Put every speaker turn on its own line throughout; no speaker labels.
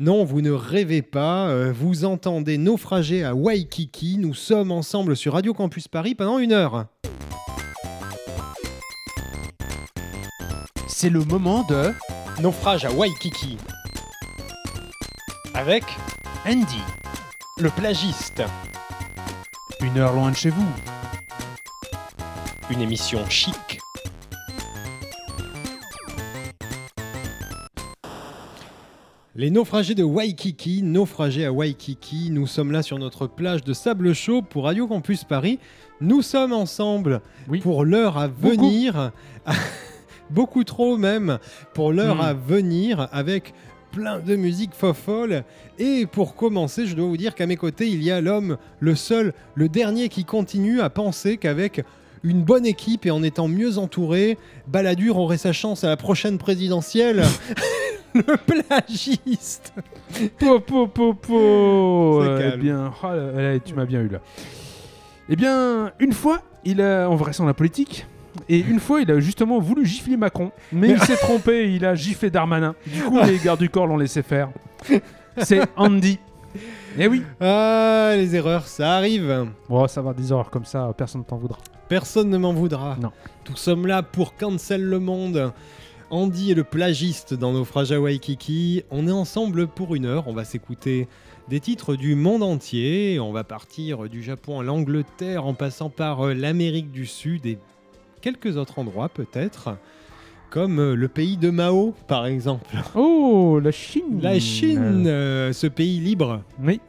Non, vous ne rêvez pas, euh, vous entendez naufrager à Waikiki, nous sommes ensemble sur Radio Campus Paris pendant une heure.
C'est le moment de
Naufrage à Waikiki. Avec
Andy.
le plagiste,
Une heure loin de chez vous.
une émission chic. Les naufragés de Waikiki, naufragés à Waikiki, nous sommes là sur notre plage de sable chaud pour Radio Campus Paris. Nous sommes ensemble
Oui.
pour l'heure à venir, beaucoup trop même, pour l'heure
Hmm.
à venir avec plein de musique fofolle. Et pour commencer, je dois vous dire qu'à mes côtés, il y a l'homme, le seul, le dernier qui continue à penser qu'avec une bonne équipe et en étant mieux entouré, Balladur aurait sa chance à la prochaine présidentielle. le plagiste.
Po, po, po, po. Euh. Eh bien, oh là, là, tu m'as bien eu là. Eh bien, une fois, il a, on va rester dans la politique. Et une fois, il a justement voulu gifler Macron, mais il s'est trompé, il a giflé Darmanin. Du coup, les gardes du corps l'ont laissé faire. C'est Andy. Eh oui.
Ah, les erreurs, ça arrive.
Bon, ça va, des horreurs comme ça, personne ne t'en voudra.
Personne ne m'en voudra.
Non.
Nous sommes là pour cancel le monde. Andy est le plagiste dans Naufrage à Waikiki. On est ensemble pour une heure. On va s'écouter des titres du monde entier. On va partir du Japon à l'Angleterre en passant par euh, l'Amérique du Sud et quelques autres endroits peut-être. Comme euh, le pays de Mao, par exemple.
Oh, la Chine.
La Chine, euh, ce pays libre.
Oui,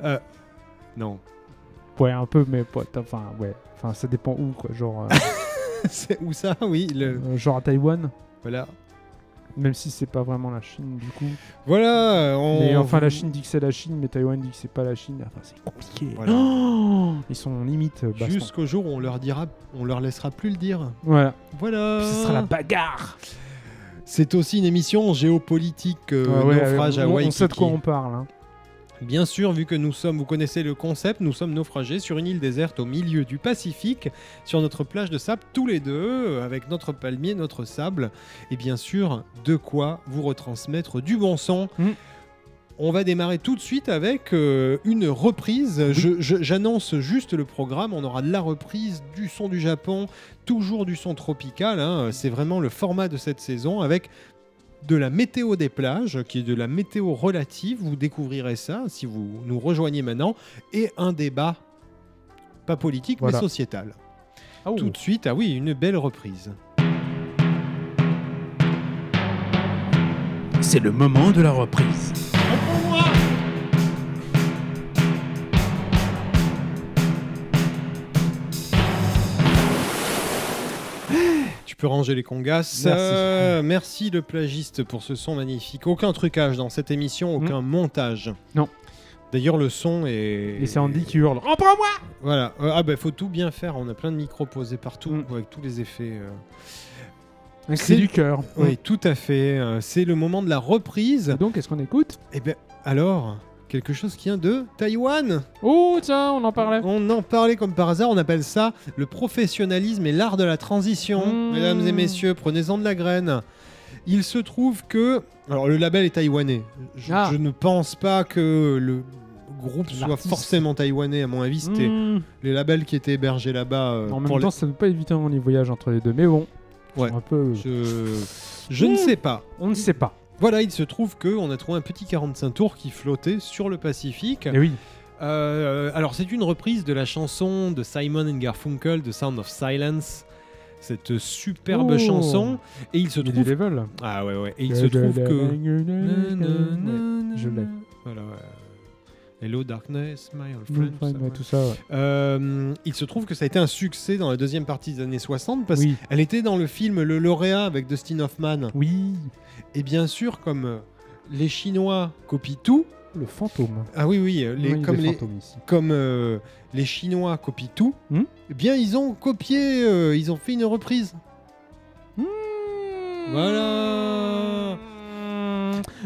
Non.
Ouais, un peu, mais pas. Enfin, ouais. Enfin, ça dépend où, quoi. Genre, euh,
C'est où ça Oui. Le...
euh, genre à Taïwan.
Voilà.
Même si c'est pas vraiment la Chine, du coup.
Voilà. On...
Mais enfin, la Chine dit que c'est la Chine, mais Taïwan dit que c'est pas la Chine. Enfin, c'est compliqué.
Voilà.
Oh Ils sont limite euh.
Jusqu'au jour où on leur dira, on leur laissera plus le dire.
Voilà.
Voilà.
Puis ce sera la bagarre.
C'est aussi une émission géopolitique euh,
ouais,
naufrage
on,
à
on
Waikiki.
sait de quoi on parle. hein.
Bien sûr, vu que nous sommes, vous connaissez le concept, nous sommes naufragés sur une île déserte au milieu du Pacifique, sur notre plage de sable tous les deux, euh, avec notre palmier, notre sable, et bien sûr, de quoi vous retransmettre du bon son.
Mm.
On va démarrer tout de suite avec euh, une reprise. J'annonce juste le programme. On aura de la reprise du son du Japon, toujours du son tropical. hein. C'est vraiment le format de cette saison avec de la météo des plages, qui est de la météo relative. Vous découvrirez ça si vous nous rejoignez maintenant. Et un débat, pas politique,
Voilà.
mais sociétal.
Ah, oh.
Tout de suite, ah oui, une belle reprise.
C'est le moment de la reprise.
Tu peux ranger les congas.
Merci.
Euh, merci le plagiste pour ce son magnifique. Aucun trucage dans cette émission, aucun montage.
Non.
D'ailleurs, le son est.
Et c'est Andy qui hurle. Reprends-moi
Voilà. Euh, ah bah faut tout bien faire. On a plein de micros posés partout
Mm.
avec tous les effets. euh. C'est-
du cœur.
Oui, tout à fait. C'est le moment de la reprise.
Et donc, est-ce qu'on écoute?
Et bien, alors, quelque chose qui vient de Taïwan.
Oh, tiens, on en parlait.
On en parlait comme par hasard. On appelle ça le professionnalisme et l'art de la transition.
Mm.
Mesdames et messieurs, prenez-en de la graine. Il se trouve que. Alors, le label est taïwanais. Je,
Ah.
je ne pense pas que le groupe soit forcément taïwanais. À mon avis, c'était
Hmm.
les labels qui étaient hébergés là-bas. euh,
En même temps, ça ne peut pas éviter les voyages entre les deux. Mais bon,
Ouais.
un peu.
Je, ne
Mm.
sais pas.
On ne sait pas.
Voilà, il se trouve qu'on a trouvé un petit 45 tours qui flottait sur le Pacifique.
Et oui.
Euh, alors, c'est une reprise de la chanson de Simon and Garfunkel, The Sound of Silence. Cette superbe
Oh.
chanson. Et il se trouve.
level.
Ah ouais, ouais. Et il se trouve que.
Je l'ai.
Voilà, ouais. Hello Darkness, my old
Mm,
friend. ça,
ouais, tout ça. ouais.
Euh, il se trouve que ça a été un succès dans la deuxième partie des années 60 parce
Oui.
qu'elle était dans le film Le Lauréat avec Dustin Hoffman.
Oui.
Et bien sûr, comme euh, les Chinois copient tout,
Le fantôme.
ah oui, oui, euh, les,
Oui,
comme, les, comme euh, les Chinois copient tout,
Hmm
eh bien ils ont copié, euh, ils ont fait une reprise. Voilà.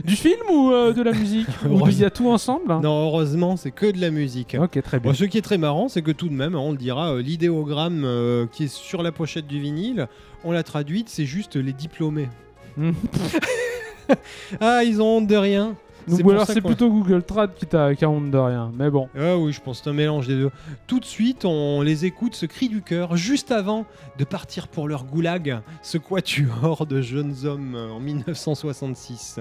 Du film ou euh, de la musique Ou il y a tout ensemble hein
Non, heureusement, c'est que de la musique.
Ok, très bien.
Bon, ce qui est très marrant, c'est que tout de même, on le dira, euh, l'idéogramme euh, qui est sur la pochette du vinyle, on l'a traduite, c'est juste les diplômés.
Hmm.
Ah, ils ont honte de rien. C'est
ou
pour
alors
ça
c'est
qu'on-
plutôt Google Trad qui t'a qui a honte de rien. Mais bon.
Ah oui, je pense que c'est un mélange des deux. Tout de suite, on les écoute, ce cri du cœur, juste avant de partir pour leur goulag, ce quatuor de jeunes hommes euh, en 1966.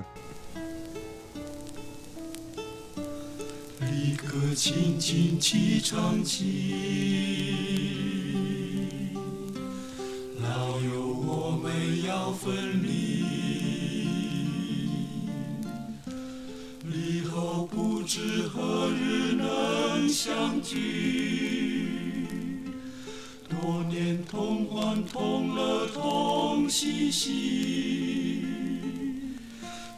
离歌轻轻齐唱起，老友我们要分离，离 知何日能相聚。多年同欢同乐同嬉戏，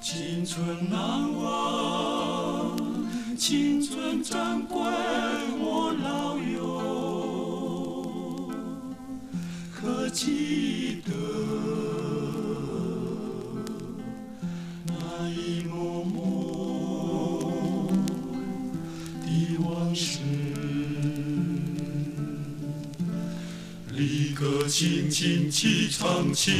青春难忘。青春珍贵，我老友，可记轻轻起唱起，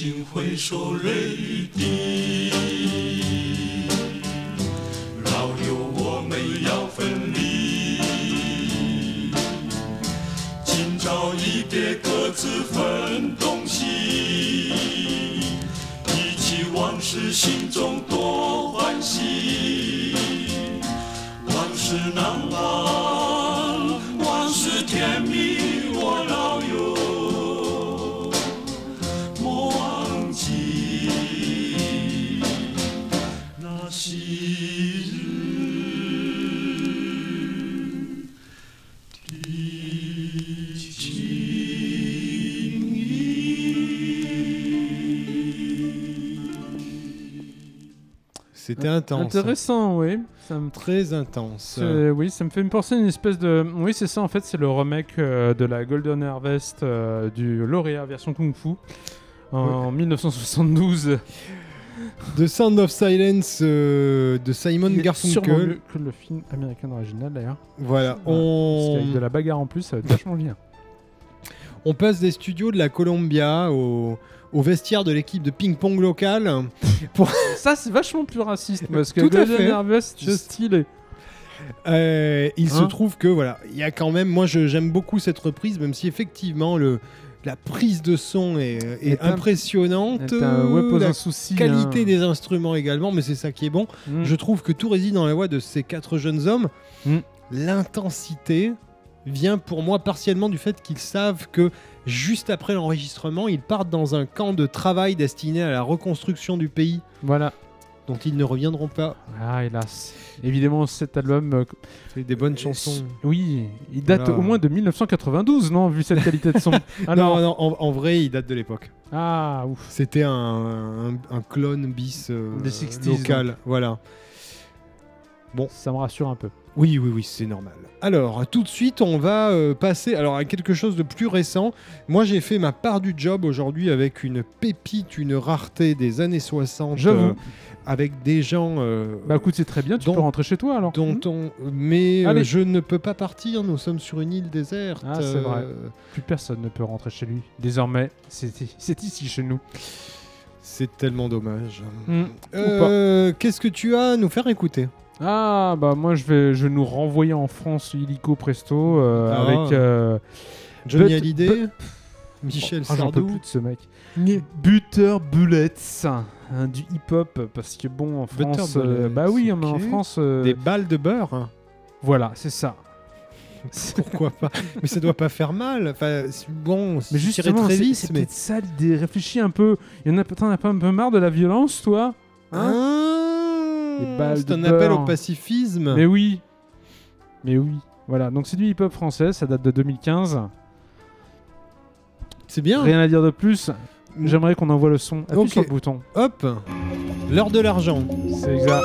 尽回首泪雨滴
C'était intense.
Intéressant, oui. Ça me
Très intense.
Oui, ça me fait me penser à une espèce de. Oui, c'est ça en fait, c'est le remake euh, de la Golden Harvest euh, du lauréat version Kung Fu en 1972.
The Sound of Silence euh, de Simon
Il est sûrement
Garfunkel.
mieux que le film américain original d'ailleurs.
Voilà,
Parce qu'avec
on...
de la bagarre en plus, ça va être vachement bien.
on passe des studios de la Columbia au, au vestiaire de l'équipe de ping-pong locale.
ça, c'est vachement plus raciste parce que Golden c'est stylé.
Euh, il se
Hein
trouve que voilà, il y a quand même, moi j'aime beaucoup cette reprise, même si effectivement le, la prise de son est, est impressionnante,
ouais,
la
un souci.
qualité
hein.
des instruments également, mais c'est ça qui est bon.
Mm.
Je trouve que tout réside dans la voix de ces quatre jeunes hommes.
Mm.
L'intensité vient pour moi partiellement du fait qu'ils savent que juste après l'enregistrement, ils partent dans un camp de travail destiné à la reconstruction du pays
Voilà.
dont ils ne reviendront pas.
Ah, hélas. Évidemment, cet album. euh,
C'est des bonnes chansons.
Oui, il date
Voilà.
au moins de 1992, non Vu cette qualité de son. Alors,
non, non, en, en vrai, il date de l'époque.
Ah, ouf.
C'était un, un- un clone bis euh,
Des 60s,
local. Voilà.
Ça me rassure un peu.
Oui, oui, oui, c'est normal. Alors, tout de suite, on va euh, passer alors, à quelque chose de plus récent. Moi, j'ai fait ma part du job aujourd'hui avec une pépite, une rareté des années 60.
J'avoue.
euh, avec des gens euh,
Bah écoute, c'est très bien, tu peux rentrer chez toi alors.
dont
Hmm
on... Mais je ne peux pas partir, nous sommes sur une île déserte.
Ah, c'est vrai. Plus personne ne peut rentrer chez lui. Désormais, c'est ici chez nous.
C'est tellement dommage.
Hmm.
Qu'est-ce que tu as à nous faire écouter?
Ah bah moi je vais, je vais nous renvoyer en France illico presto euh,
Ah.
avec euh,
Johnny
But-
Hallyday Michel
ah, j'en peux
Sardou
plus de ce mec. Butter Bullets, hein, du hip-hop parce que bon en France, euh,
Bullets,
bah oui mais en. France, euh,
Des balles de beurre hein.
voilà c'est ça.
Pourquoi pas? Mais ça doit pas faire mal. Enfin, bon,
Mais
c'est
justement,
très vite,
c'est
mais...
peut-être ça l'idée. Réfléchis un peu. Il y en a peut-être un peu, un peu marre de la violence, toi? Hein?
Ah,
balles
c'est
de
un appel au pacifisme.
Mais oui. Mais oui. Voilà, donc c'est du hip-hop français, ça date de 2015.
C'est bien.
Rien à dire de plus. J'aimerais qu'on envoie le son. Appuie sur le bouton.
Hop, l'heure de l'argent.
C'est exact.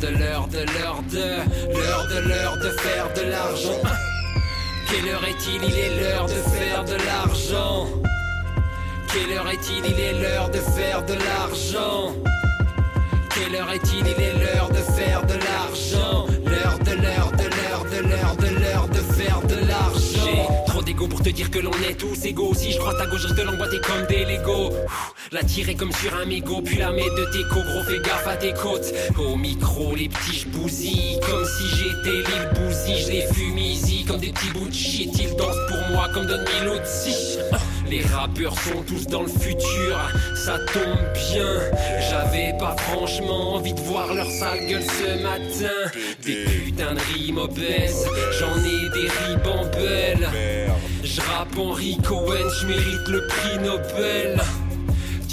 De l'heure de l'heure de l'heure de l'heure de faire de l'argent Quelle heure est-il Il est l'heure de faire de l'argent Quelle heure est-il Il est l'heure de faire de l'argent quelle heure est-il Il est l'heure de faire de l'argent. L'heure de l'heure de l'heure de l'heure de l'heure de faire de l'argent. Trop d'ego pour te dire que l'on est tous égaux. Si je croise ta gauche, je te l'emboîter comme des Legos. La tirer comme sur un mégot, puis la mettre de tes co gros, fais gaffe à tes côtes. Au micro, les petits j'bousille, comme si j'étais l'île bousille. Je les fume easy comme des petits bouts de shit. Ils dansent pour moi comme Don Milozzi. Les rappeurs sont tous dans le futur, ça tombe bien. J'avais pas franchement envie de voir leur sale gueule ce matin. Des putains de rimes obèses, j'en ai des ribambelles. Je rappe Henry Cohen, je mérite le prix Nobel.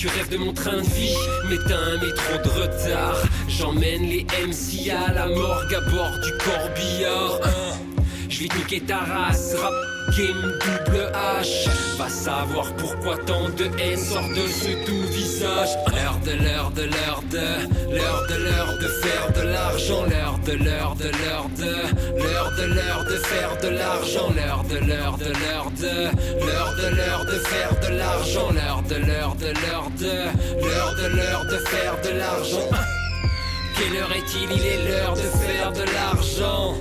Tu rêves de mon train de vie, mais t'as un métro de retard. J'emmène les MC à la morgue à bord du corbillard. Je vais niquer ta race, rap game double H. Va savoir pourquoi tant de haine sort de ce doux visage. L'heure de l'heure de l'heure de l'heure de l'heure de faire de l'argent. L'heure de l'heure de l'heure de l'heure de l'heure de faire de l'argent. L'heure de l'heure de l'heure de l'heure de l'heure de faire de l'argent. L'heure de l'heure de l'heure de l'heure de l'heure de faire de l'argent. Quelle heure est-il Il est l'heure de faire de l'argent.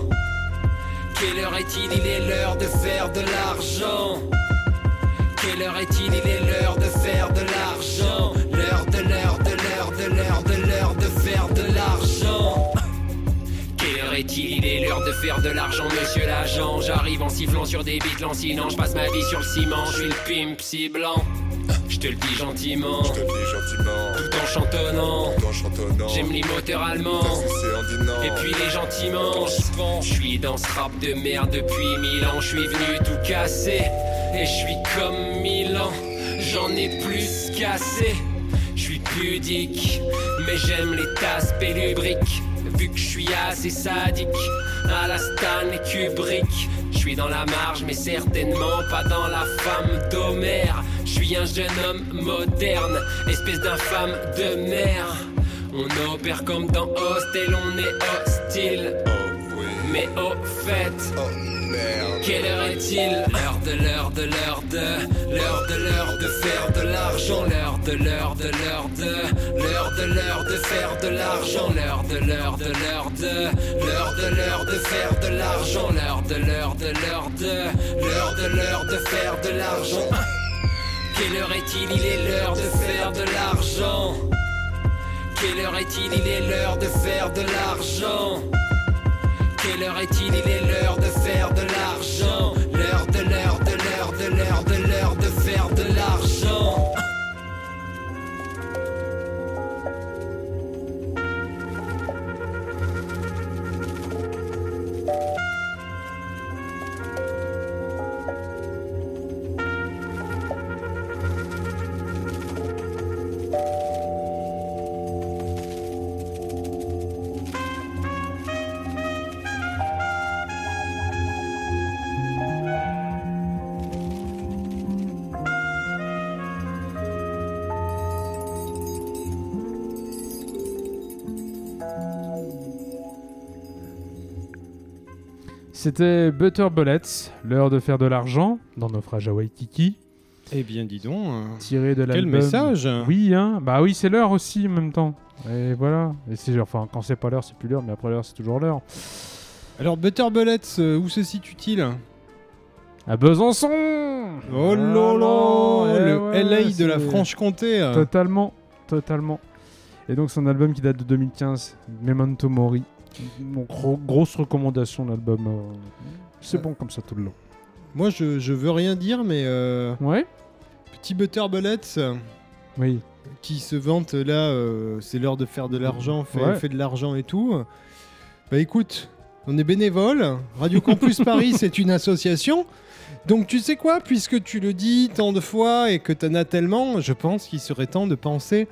Quelle heure est-il? Il est l'heure de faire de l'argent. Quelle heure est-il? Il est l'heure de faire de l'argent. L'heure de l'heure de l'heure de l'heure de l'heure de faire de l'argent. Quelle heure est-il? Il est l'heure de faire de l'argent, monsieur l'agent. J'arrive en sifflant sur des beats lancinants. Je passe ma vie sur le ciment, je suis le pimp si blanc. Je te le dis gentiment,
Je te le dis gentiment,
tout en chantonnant.
tout en chantonnant.
J'aime les moteurs allemands. Et puis les gentiment, je suis dans ce rap de merde depuis mille ans. Je suis venu tout casser et je suis comme Milan. J'en ai plus cassé. Je suis pudique, mais j'aime les tasses pélubriques. Vu que je suis assez sadique, à la Stanley Kubrick. Je suis dans la marge, mais certainement pas dans la femme d'Homère. Je suis un jeune homme moderne, espèce d'infâme de mer. On opère comme dans Hostel, on est hostile.
Oh oui,
Mais au fait,
oh
quelle heure est-il L'heure de l'heure de l'heure de l'heure de l'heure de faire de l'argent L'heure de l'heure de l'heure de l'heure de l'heure de faire de l'argent L'heure de l'heure de l'heure de l'heure de l'heure de faire de l'argent L'heure de l'heure de l'heure de l'heure de l'heure de faire de l'argent Quelle heure est-il Il est l'heure de faire de l'argent Quelle heure est-il Il est l'heure de faire de l'argent quelle heure est-il? Il est l'heure de faire de l'argent. L'heure de l'heure de l'heure de l'heure de
C'était Butter Bullets, l'heure de faire de l'argent, dans naufrage à Waikiki,
Eh bien, dis donc. euh,
tiré de
Quel message
Oui, hein. Bah oui, c'est l'heure aussi en même temps. Et voilà. Et c'est enfin quand c'est pas l'heure, c'est plus l'heure, mais après l'heure, c'est toujours l'heure.
Alors, Butter Bullets, euh, où se situe-t-il?
À Besançon.
Oh là là
Eh
Le
ouais,
LA de la Franche-Comté. euh.
Totalement, totalement. Et donc un album qui date de 2015, Memento Mori. Donc gro- grosse recommandation l'album. euh, C'est bon comme ça tout le long.
Moi, je, je veux rien dire, mais euh,
Ouais.
petit Butter Bullets euh,
Oui.
qui se vante là, euh, c'est l'heure de faire de l'argent, fait,
Ouais.
fait de l'argent et tout. Bah écoute, on est bénévole. Radio Campus Paris, c'est une association. Donc tu sais quoi, puisque tu le dis tant de fois et que t'en as tellement, je pense qu'il serait temps de penser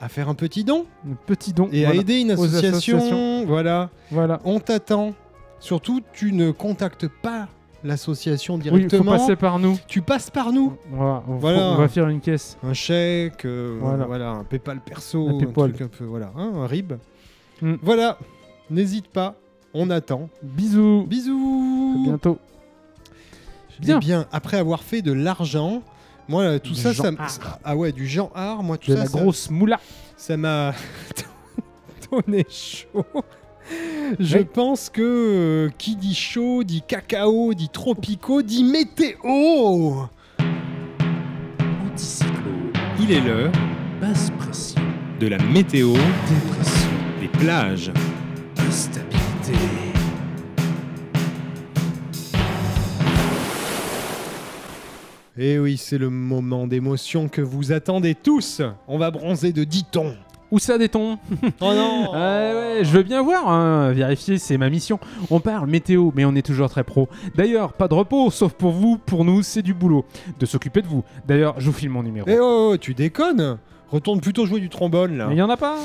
à faire un petit don
Un petit don.
et à aider une association. Voilà,
Voilà.
on t'attend. Surtout, tu ne contactes pas l'association
Oui, il faut
directement.
passer par nous.
Tu passes par nous.
On va, on,
Voilà.
on va faire une caisse.
Un chèque, euh, voilà.
Voilà.
un PayPal perso,
Un
un,
PayPal.
truc un peu, voilà, hein, un RIB.
Mm.
Voilà, n'hésite pas, on attend.
Bisous. À
Bisous.
bientôt.
Eh
Bien.
bien, après avoir fait de l'argent, moi euh, tout
Du
ça,
Jean
ça, m- ah ouais, du Jean Art, moi tout
De
ça,
la
ça-
grosse moula.
ça m'a donné chaud. Je
Oui.
pense que euh, qui dit chaud, dit cacao, dit tropico, dit météo.
Anticyclone,
Il est l'heure
basse pression,
de la météo
dépression,
des plages.
instabilité.
Et Eh oui, c'est le moment d'émotion que vous attendez tous. On va bronzer de 10 tons.
Où ça des tons
Oh non
Ouais, ouais, je veux bien voir, hein, vérifier, c'est ma mission. On parle météo, mais on est toujours très pro. D'ailleurs, pas de repos, sauf pour vous, pour nous, c'est du boulot. De s'occuper de vous. D'ailleurs, je vous file mon numéro.
Eh oh, oh, tu déconnes Retourne plutôt jouer du trombone là.
Mais il y en a pas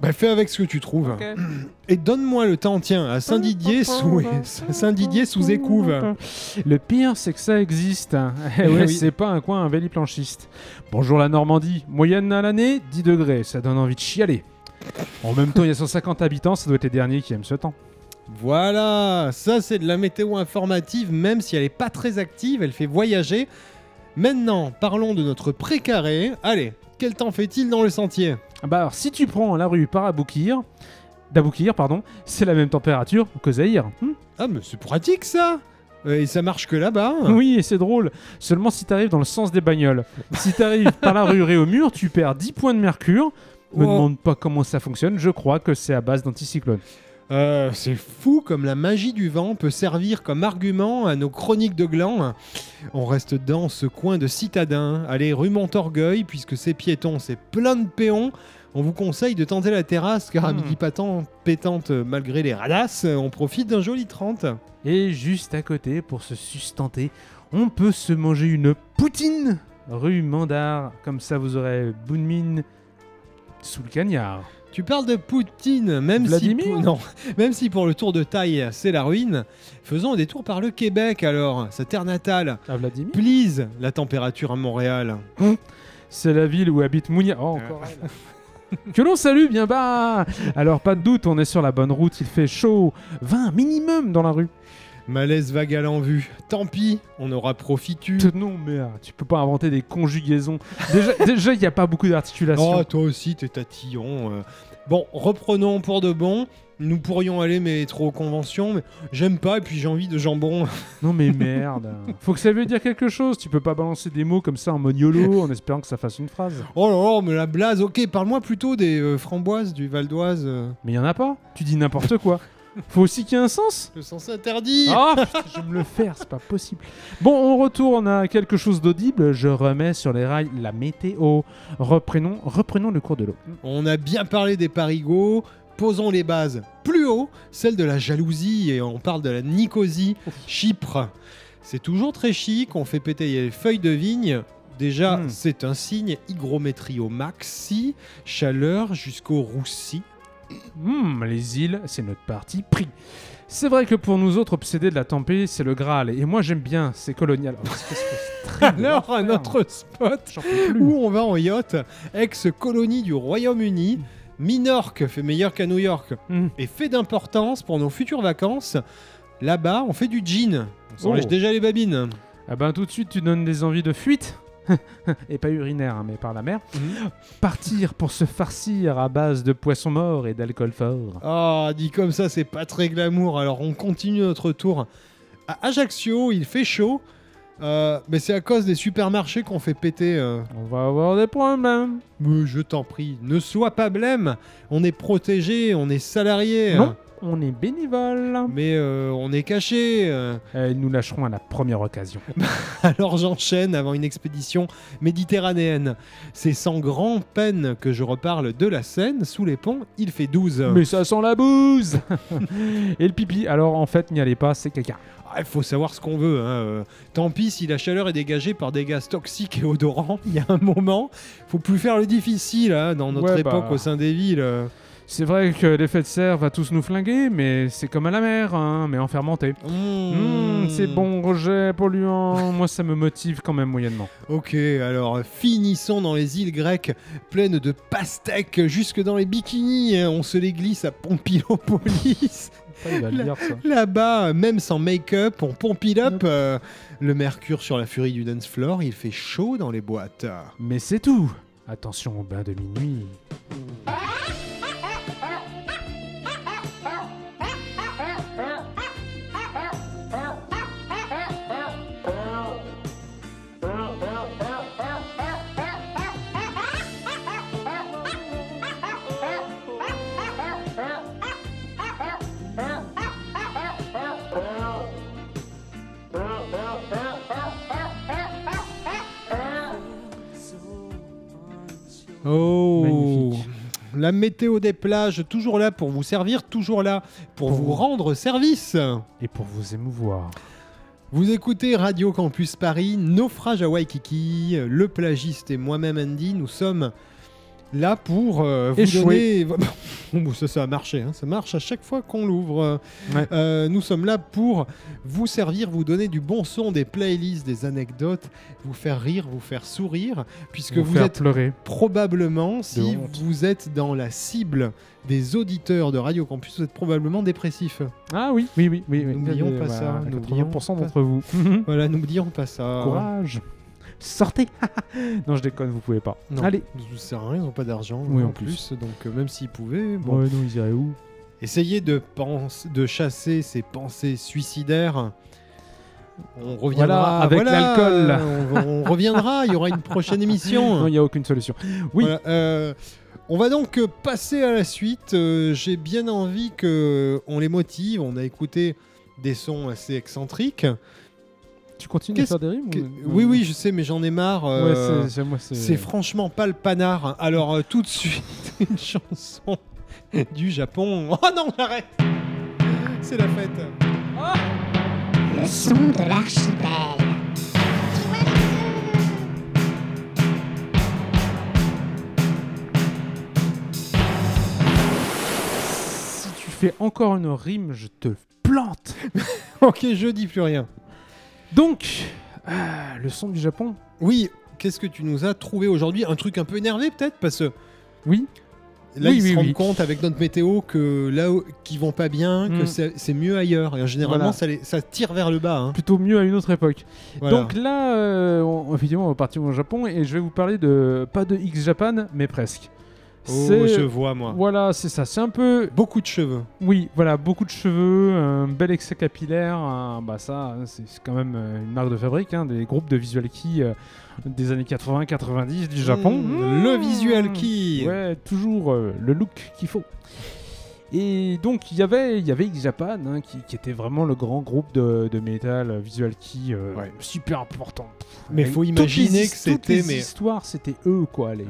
Bah fais avec ce que tu trouves. Et donne-moi le temps, tiens, à Saint-Didier sous, Saint-Didier sous écouve.
Le pire, c'est que ça existe. Eh ouais,
oui.
c'est pas un coin un planchiste. Bonjour la Normandie. Moyenne à l'année, 10 degrés. Ça donne envie de chialer. En même temps, il y a 150 habitants, ça doit être les derniers qui aiment ce temps.
Voilà, ça c'est de la météo informative, même si elle est pas très active, elle fait voyager. Maintenant, parlons de notre précaré. Allez, quel temps fait-il dans le sentier?
Bah alors, si tu prends la rue par Aboukir, d'Aboukir, pardon, c'est la même température que Zahir. Hmm
Ah mais c'est pratique ça Et ça marche que là-bas
Oui, et c'est drôle. Seulement si t'arrives dans le sens des bagnoles. Si t'arrives par la rue Réaumur, tu perds 10 points de mercure. Me
Oh.
demande pas comment ça fonctionne, je crois que c'est à base d'anticyclone.
Euh, c'est fou comme la magie du vent peut servir comme argument à nos chroniques de gland. On reste dans ce coin de citadin. Allez, rue Montorgueil, puisque c'est piéton, c'est plein de péons. On vous conseille de tenter la terrasse car à
Hmm.
midi patent, pétante malgré les radasses, on profite d'un joli 30.
Et juste à côté, pour se sustenter, on peut se manger une poutine rue Mandar. Comme ça, vous aurez bonne mine sous le cagnard.
Tu parles de Poutine, même si,
Vladimir
pour- non, même si pour le tour de taille c'est la ruine. Faisons un détour par le Québec alors, sa terre natale.
À Vladimir
Please, la température à Montréal.
C'est la ville où habite Mounia. Oh, encore elle. que l'on salue bien bas Alors, pas de doute, on est sur la bonne route, il fait chaud. 20 minimum dans la rue.
Malaise vagal en vue. Tant pis, on aura profitu.
Non, mais ah, tu peux pas inventer des conjugaisons. Déjà, déjà, il n'y a pas beaucoup d'articulation.
Oh, toi aussi, t'es tatillon. euh. Bon, reprenons pour de bon. Nous pourrions aller, mais trop aux conventions. Mais j'aime pas, et puis j'ai envie de jambon.
Non, mais merde. Faut que ça veuille dire quelque chose. Tu peux pas balancer des mots comme ça en mode YOLO en espérant que ça fasse une phrase.
Oh là là, mais la blase. Ok, parle-moi plutôt des euh, framboises du Val d'Oise. euh.
Mais il y en a pas. Tu dis n'importe quoi. Faut aussi qu'il y ait un sens.
Le sens interdit.
Ah, putain, je vais me le faire, c'est pas possible. Bon, on retourne à quelque chose d'audible. Je remets sur les rails la météo. Reprenons, reprenons le cours de l'eau.
On a bien parlé des parigots. Posons les bases plus haut, celle de la jalousie, et on parle de la Nicosie, Chypre. C'est toujours très chic, on fait péter les feuilles de vigne. Déjà,
Hmm.
c'est un signe hygrométrie au maxi, chaleur jusqu'au roussi.
Hmm, les îles, c'est notre parti pris. C'est vrai que pour nous autres obsédés de la tempête, c'est le Graal. Et moi, j'aime bien, c'est colonial. Oh,
Alors, un autre spot où on va en yacht, ex-colonie du Royaume-Uni. Minorque fait meilleur qu'à New York.
Hmm.
Et fait d'importance pour nos futures vacances, Là-bas, on fait du gin. On s'enlèche
Oh.
déjà les babines.
Ah ben tout de suite, tu donnes des envies de fuite? et pas urinaire, hein, mais par la mer. Partir pour se farcir à base de poissons morts et d'alcool fort.
Ah, dit comme ça, c'est pas très glamour. Alors, on continue notre tour à Ajaccio. Il fait chaud. Euh, mais c'est à cause des supermarchés qu'on fait péter. euh.
On va avoir des problèmes.
Mais je t'en prie, ne sois pas blême. On est protégé, on est salarié.
Non, on est bénévole.
Mais euh, on est caché. euh.
Euh, nous lâcherons à la première occasion.
Alors j'enchaîne avant une expédition méditerranéenne. C'est sans grand peine que je reparle de la Seine. Sous les ponts, il fait 12.
Mais ça sent la bouse Et le pipi, alors en fait, n'y allez pas, c'est caca.
Ah, Il faut savoir ce qu'on veut. hein, euh. Tant pis si la chaleur est dégagée par des gaz toxiques et odorants. Il y a un moment, faut plus faire le difficile hein, dans notre
Ouais,
époque
bah.
au sein des villes.
C'est vrai que l'effet de serre va tous nous flinguer, mais c'est comme à la mer, hein, mais en fermenté.
Mmh.
Mmh, c'est bon, rejet polluant. Moi, ça me motive quand même moyennement.
Ok, alors finissons dans les îles grecques pleines de pastèques jusque dans les bikinis. hein. On se les glisse à Pompilopolis. Là-bas, même sans make-up, on pompe it up. euh, le mercure sur la furie du dance floor, il fait chaud dans les boîtes.
Mais c'est tout. Attention au bain de minuit.
Oh
Magnifique.
La météo des plages, toujours là pour vous servir, toujours là pour vous rendre service.
Et pour vous émouvoir.
Vous écoutez Radio Campus Paris, Naufrage à Waikiki, le plagiste et moi-même Andy, nous sommes là pour euh, vous
Échouer.
donner... Ça, ça a marché, hein, ça marche à chaque fois qu'on l'ouvre.
Ouais.
Euh, nous sommes là pour vous servir, vous donner du bon son, des playlists, des anecdotes, vous faire rire, vous faire sourire, puisque
Vous
êtes
pleurer.
probablement, si vous êtes dans la cible des auditeurs de Radio Campus, vous êtes probablement dépressif.
Ah oui, oui, oui. oui.
N'oublions pas
Voilà,
ça, n'oublions
80%
pas.
d'entre vous.
Voilà, n'oublions pas ça.
Courage. Sortez. non, je déconne, vous pouvez pas.
Non,
Allez.
Ça sert à rien, ils n'ont pas d'argent
Oui,
en
en
plus. Donc euh, même s'ils pouvaient, bon,
Ouais, non, ils iraient où?
Essayez de, pense, de chasser ces pensées suicidaires. On reviendra
Voilà, avec l'alcool.
On, on reviendra, il y aura une prochaine émission.
Non, il n'y a aucune solution. Oui.
Voilà, euh, on va donc euh, passer à la suite. Euh, J'ai bien envie que on les motive. On a écouté des sons assez excentriques.
Tu continues à faire des rimes ou-
Oui, oui, je sais, mais j'en ai marre.
Ouais,
euh,
c'est- c'est moi, c'est.
C'est franchement pas le panard. Alors euh, tout de suite, une chanson du Japon. Oh non, j'arrête C'est la fête.
Le son de l'archipel.
Si tu fais encore une rime, je te plante.
ok, je dis plus rien.
Donc, ah, le son du Japon.
Oui, qu'est-ce que tu nous as trouvé aujourd'hui Un truc un peu énervé peut-être Parce que
Oui.
là,
Oui,
ils
oui,
se rendent
oui.
compte avec notre météo que là où- qu'ils vont pas bien, que
Mm.
c'est c'est mieux ailleurs. Et généralement,
Voilà.
ça, les- ça tire vers le bas. hein.
Plutôt mieux à une autre époque.
Voilà.
Donc là, euh, on- effectivement, on va partir au Japon et je vais vous parler de pas de X Japan, mais presque.
Oh, je vois moi.
Voilà, c'est ça. C'est un peu,
Beaucoup de cheveux.
oui, voilà, beaucoup de cheveux, un bel excès capillaire. un- bah ça, hein, c'est quand même euh, une marque de fabrique, hein, des groupes de visual kei euh, des années 80-90 du Japon.
Mm, le
Mmh.
visual kei.
Ouais, toujours euh, le look qu'il faut. Et donc il y avait, il y avait X Japan hein, qui, qui était vraiment le grand groupe de, de métal visual kei euh,
Ouais.
super important.
Mais
Avec
faut imaginer
les
que c'était, mais-
histoires, c'était eux quoi, les,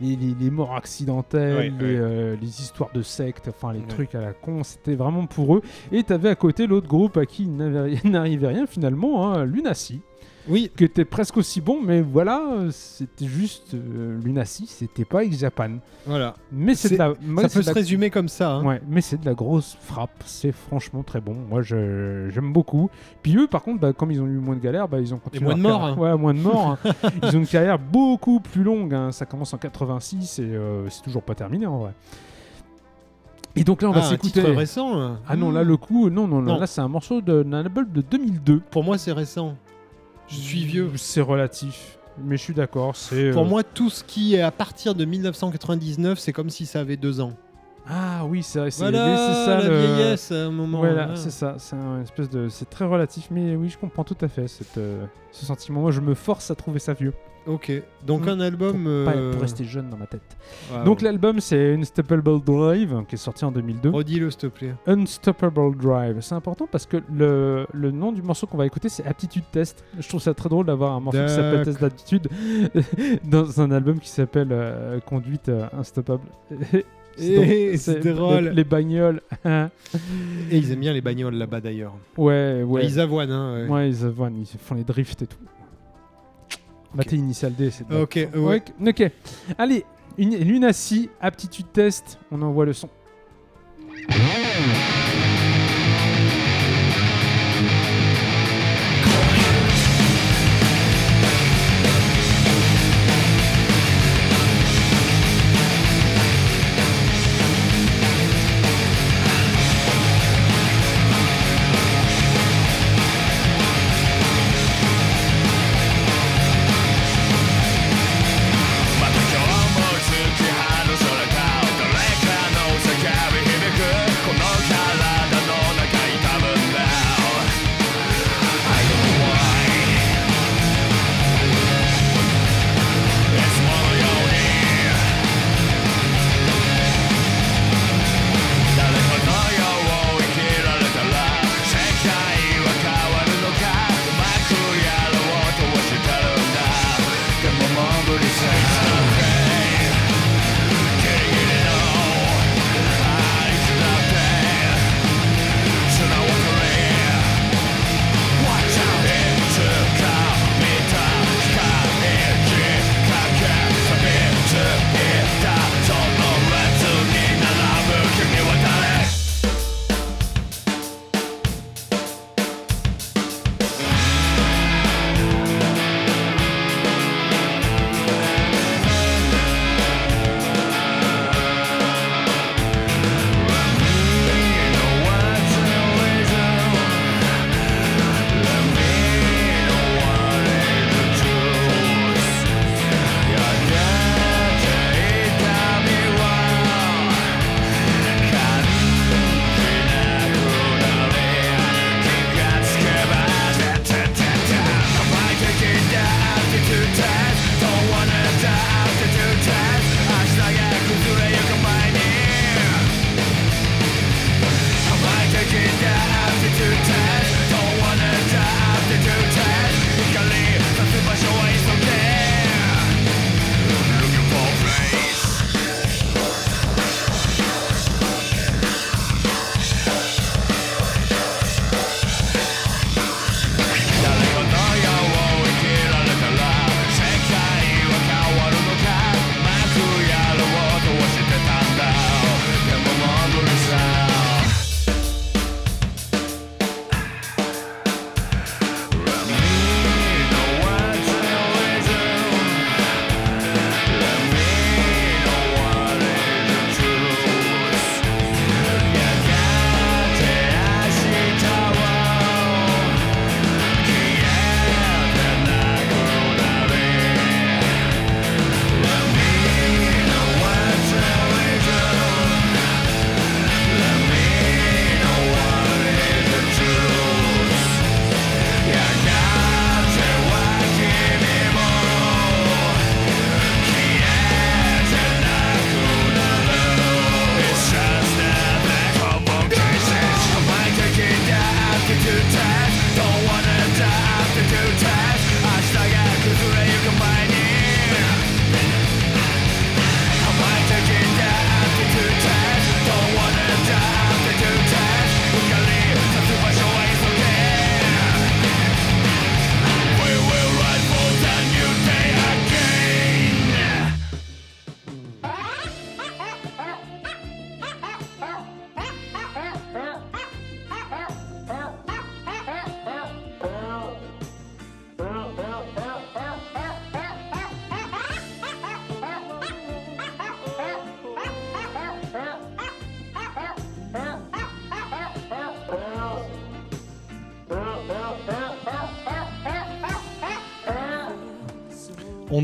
les, les- les morts accidentelles, les, euh, les histoires de sectes, enfin les trucs à la con, c'était vraiment pour eux. Et t'avais à côté l'autre groupe à qui il n'arrivait rien finalement, hein, Lunacy,
Oui,
qui était presque aussi bon, mais voilà, euh, c'était juste euh, Lunacy, c'était pas X Japan.
voilà.
Mais c'est la,
ça peut se
la-
résumer comme ça. hein.
Ouais, mais c'est de la grosse frappe, c'est franchement très bon. Moi, je- j'aime beaucoup. Puis eux, par contre, bah, comme ils ont eu moins de galères, bah, ils ont continué.
moins de morts, hein.
Ouais, moins de morts. hein. ils ont une carrière beaucoup plus longue. hein. Ça commence en 86 et euh, c'est toujours pas terminé en vrai. Et donc là, on va
Ah, un
s'écouter.
récent. là.
Ah non, là, le coup, non, non, non,
Non.
là, c'est un morceau de- d'un album de 2002.
Pour moi, c'est récent. Je suis vieux.
C'est relatif, mais je suis d'accord. C'est
Pour
euh,
moi, tout ce qui est à partir de 1999, c'est comme si ça avait deux ans.
Ah oui, c'est c'est
Voilà,
c'est ça
la
le...
vieillesse à un moment.
Voilà, c'est ça. C'est un espèce de, c'est très relatif, mais oui, je comprends tout à fait cette, euh, ce sentiment. Moi, je me force à trouver ça vieux.
Ok, donc
Mm.
un album.
Pour, pas-
euh,
pour rester jeune dans ma tête.
ah,
Donc
ouais.
l'album, c'est Unstoppable Drive, qui est sorti en 2002.
Redis-le, s'il te plaît.
Unstoppable Drive. C'est important parce que le, le nom du morceau qu'on va écouter, c'est Aptitude Test. Je trouve ça très drôle d'avoir un morceau qui s'appelle. Test d'aptitude dans un album qui s'appelle euh, Conduite Unstoppable.
C'est
les-
drôle.
Les, bagnoles.
Et ils aiment bien les bagnoles là-bas d'ailleurs.
ouais, ouais.
Ils avoinent, hein. ouais.
Ouais, ils, avoinent, ils font les drifts et tout. Maté initial D, c'est
Ok, ouais.
Ok. ok. Allez, une, Lunacy, aptitude test, on envoie le son.「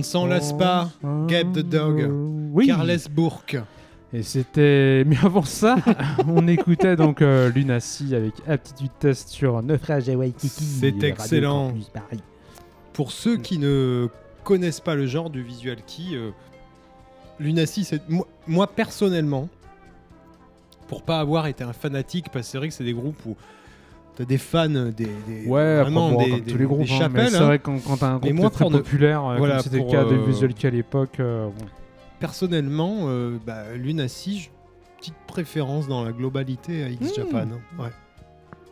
ne s'en lasse pas. Gabe the Dog.
Euh, Oui.
Carles Bourque.
Et c'était. Mais avant ça, on écoutait donc euh, Lunacy avec aptitude test sur Naufrage à Waikiki.
C'est excellent.
Paris.
Pour ceux qui ne connaissent pas le genre du visual kei, euh, Lunacy, c'est moi, moi, personnellement, pour pas avoir été un fanatique, parce que c'est vrai que c'est des groupes où t'as des fans, des, des-
Ouais,
vraiment des,
tous les groupes.
des
hein,
chapelles.
c'est
hein.
vrai quand, quand t'as un groupe
moi,
très
ne-
populaire, euh,
voilà,
comme c'était le cas de
euh,
Visual à l'époque, euh, bon.
Personnellement, bah, Lunacy, petite préférence dans la globalité à X
Hmm.
Japan. Ouais.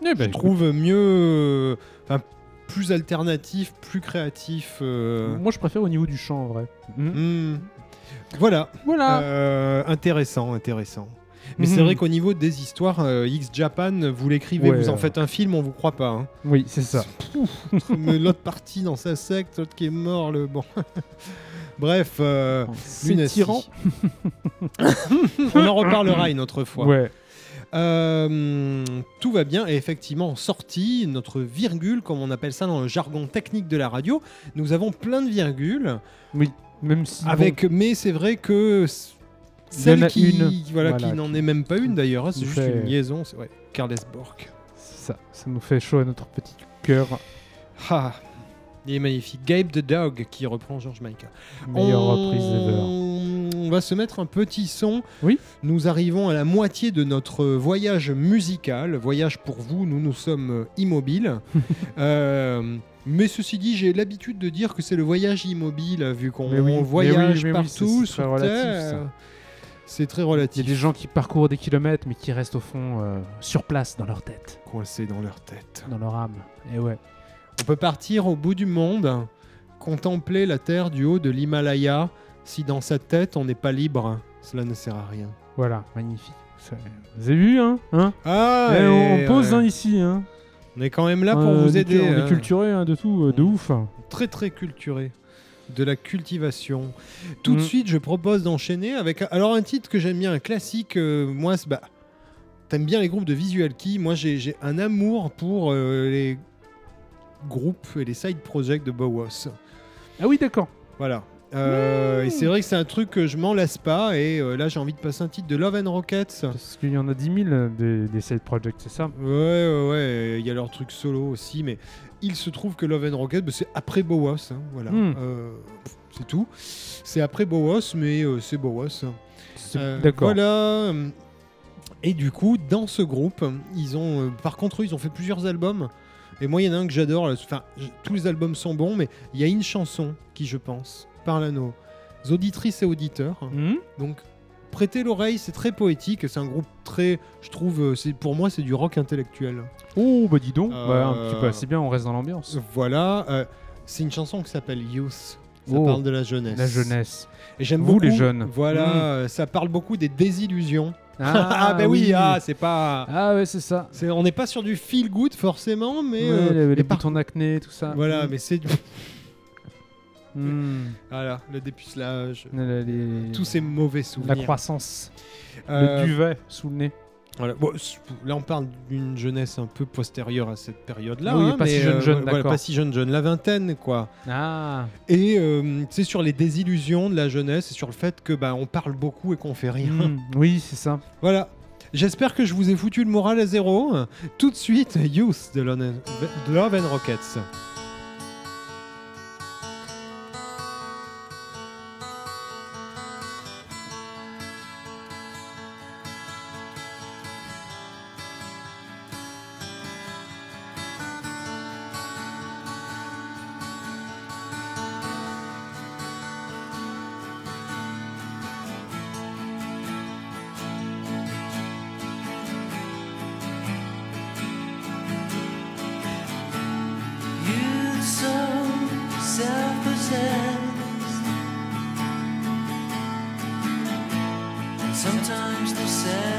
Eh ben,
Je trouve mieux, enfin plus alternatif, plus créatif. euh,
Moi, je préfère au niveau du chant, en vrai. Mhm.
hmm. Voilà.
Voilà.
Euh, intéressant, intéressant. Mais
Mhm.
c'est vrai qu'au niveau des histoires, euh, X Japan, vous l'écrivez,
Ouais,
vous en
euh.
faites un film, on vous croit pas. hein.
Oui, c'est ça.
L'autre partie dans sa secte, l'autre qui est mort, le bon. Bref, euh,
tyran.
on en reparlera une autre fois.
Ouais.
Euh, tout va bien et effectivement sortie notre virgule comme on appelle ça dans le jargon technique de la radio nous avons plein de virgules
Même si. bon,
avec mais c'est vrai que celle qui
une,
voilà,
voilà,
qui n'en est même pas une d'ailleurs hein, c'est juste
fait-
une liaison c'est ouais, Carles Bork
ça, ça nous fait chaud à notre petit cœur.
ah il est magnifique Gabe the Dog qui reprend George Michael
Meilleure
on...
reprise ever.
on va se mettre un petit son.
Oui.
Nous arrivons à la moitié de notre voyage musical. Voyage pour vous, nous nous sommes immobiles. Euh, mais ceci dit, j'ai l'habitude de dire que c'est le voyage immobile, vu qu'on
oui, mais
voyage
oui, mais oui,
partout
très
sur
relatif,
Terre.
ça.
C'est très
Il y a
relatif.
des gens qui parcourent des kilomètres, mais qui restent au fond euh, sur place dans leur tête,
coincés dans leur tête.
dans leur âme. Et ouais.
On peut partir au bout du monde, contempler la terre du haut de l'Himalaya. Si dans sa tête on n'est pas libre, cela ne sert à rien.
Voilà, magnifique. Vous avez vu, hein, hein
Ah,
Eh, on,
et,
on pose
euh,
hein, ici. Hein.
On est quand même là pour
Euh,
vous aider.
On est culturé hein, de tout, euh, de ouf.
Très très culturé. De la cultivation. Tout de
Mm.
suite, je propose d'enchaîner avec alors un titre que j'aime bien, un classique. euh, moi, bah, t'aimes bien les groupes de visual kei. Moi, j'ai un amour pour euh, les groupes et les side projects de Bowas.
Ah oui, d'accord.
Voilà. Euh, Et c'est vrai que c'est un truc que je m'en lasse pas. Et euh, là, j'ai envie de passer un titre de Love and Rockets.
Parce qu'il y en a 10 000 euh, des, des side projects, c'est ça?
Ouais, ouais, ouais. Il y a leur truc solo aussi, mais il se trouve que Love and Rocket, bah, c'est après Bowas. hein, voilà.
Hmm.
Euh, c'est tout. C'est après Bowas, mais euh, c'est Bowas. Euh,
D'accord.
Voilà. Et du coup, dans ce groupe, ils ont, par contre, eux, ils ont fait plusieurs albums. Et moi, il y en a un que j'adore. Enfin, tous les albums sont bons, mais il y a une chanson qui, je pense, parle à nos auditrices et auditeurs.
Hmm
Donc, prêtez l'oreille, c'est très poétique. C'est un groupe très, je trouve, euh, c'est pour moi, c'est du rock intellectuel.
Oh, bah dis donc.
Euh,
Ouais, un petit peu, c'est bien, on reste dans l'ambiance.
Voilà. euh, c'est une chanson qui s'appelle Youth. Ça
Oh,
parle de la jeunesse.
La jeunesse.
Et j'aime beaucoup.
les jeunes.
Voilà,
Mm.
euh, ça parle beaucoup des désillusions. Ah, ben oui, ah, c'est pas.
Ah ouais, c'est ça.
on n'est pas sur du feel good forcément, mais.
Ouais,
euh,
les, les
par-
boutons d'acné, tout ça.
Voilà,
Hmm.
mais c'est
Hmm.
Voilà, le dépucelage.
Les- les-
Tous ces mauvais
La
souvenirs.
croissance.
Euh,
Le duvet sous le nez.
voilà. Bon, c- là, on parle d'une jeunesse un peu postérieure à cette période-là.
Oui,
hein,
pas si jeune, jeune,
voilà,
d'accord.
pas si jeune, jeune. La vingtaine, quoi.
Ah.
Et euh, c'est sur les désillusions de la jeunesse et sur le fait que bah, on parle beaucoup et qu'on fait rien.
Hmm. Oui, c'est ça.
Voilà. J'espère que je vous ai foutu le moral à zéro. Tout de suite, Youth de Love and Rockets.
said.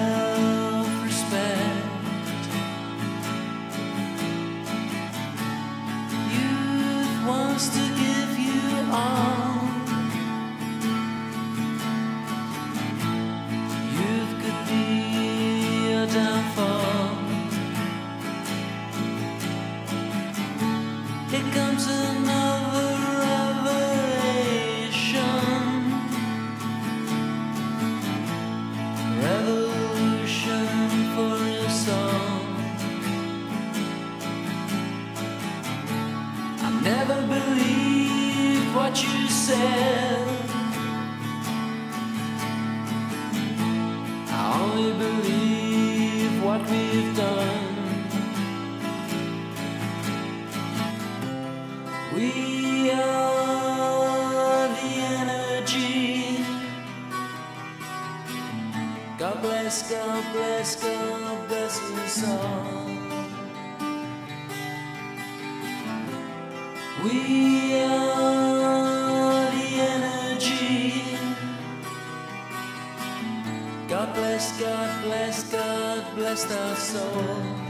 We are the energy. God bless, God bless, God bless our soul.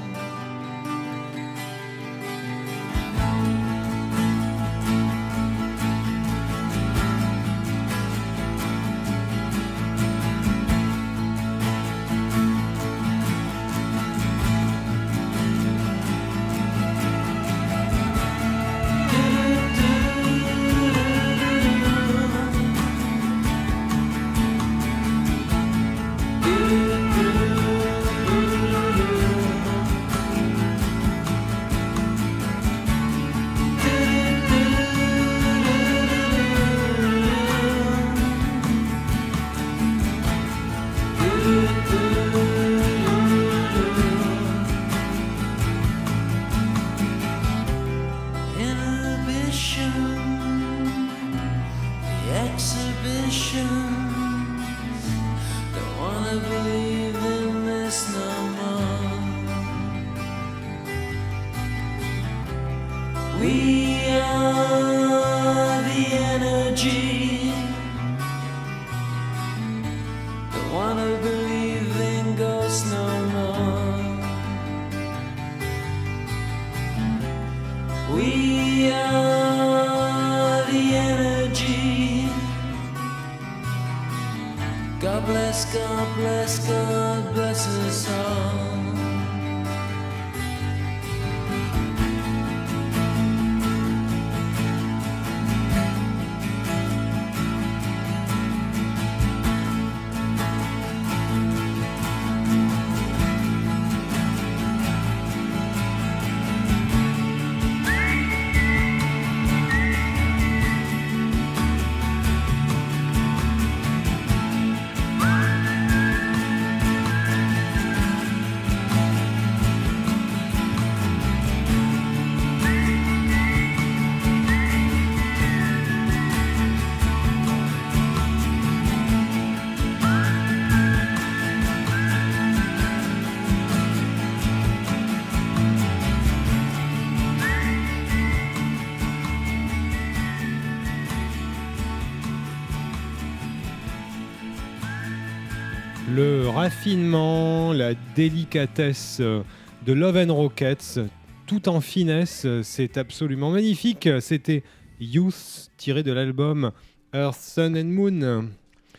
Raffinement, la délicatesse euh, de Love and Rockets, tout en finesse, euh, c'est absolument magnifique. C'était Youth tiré de l'album Earth, Sun and Moon.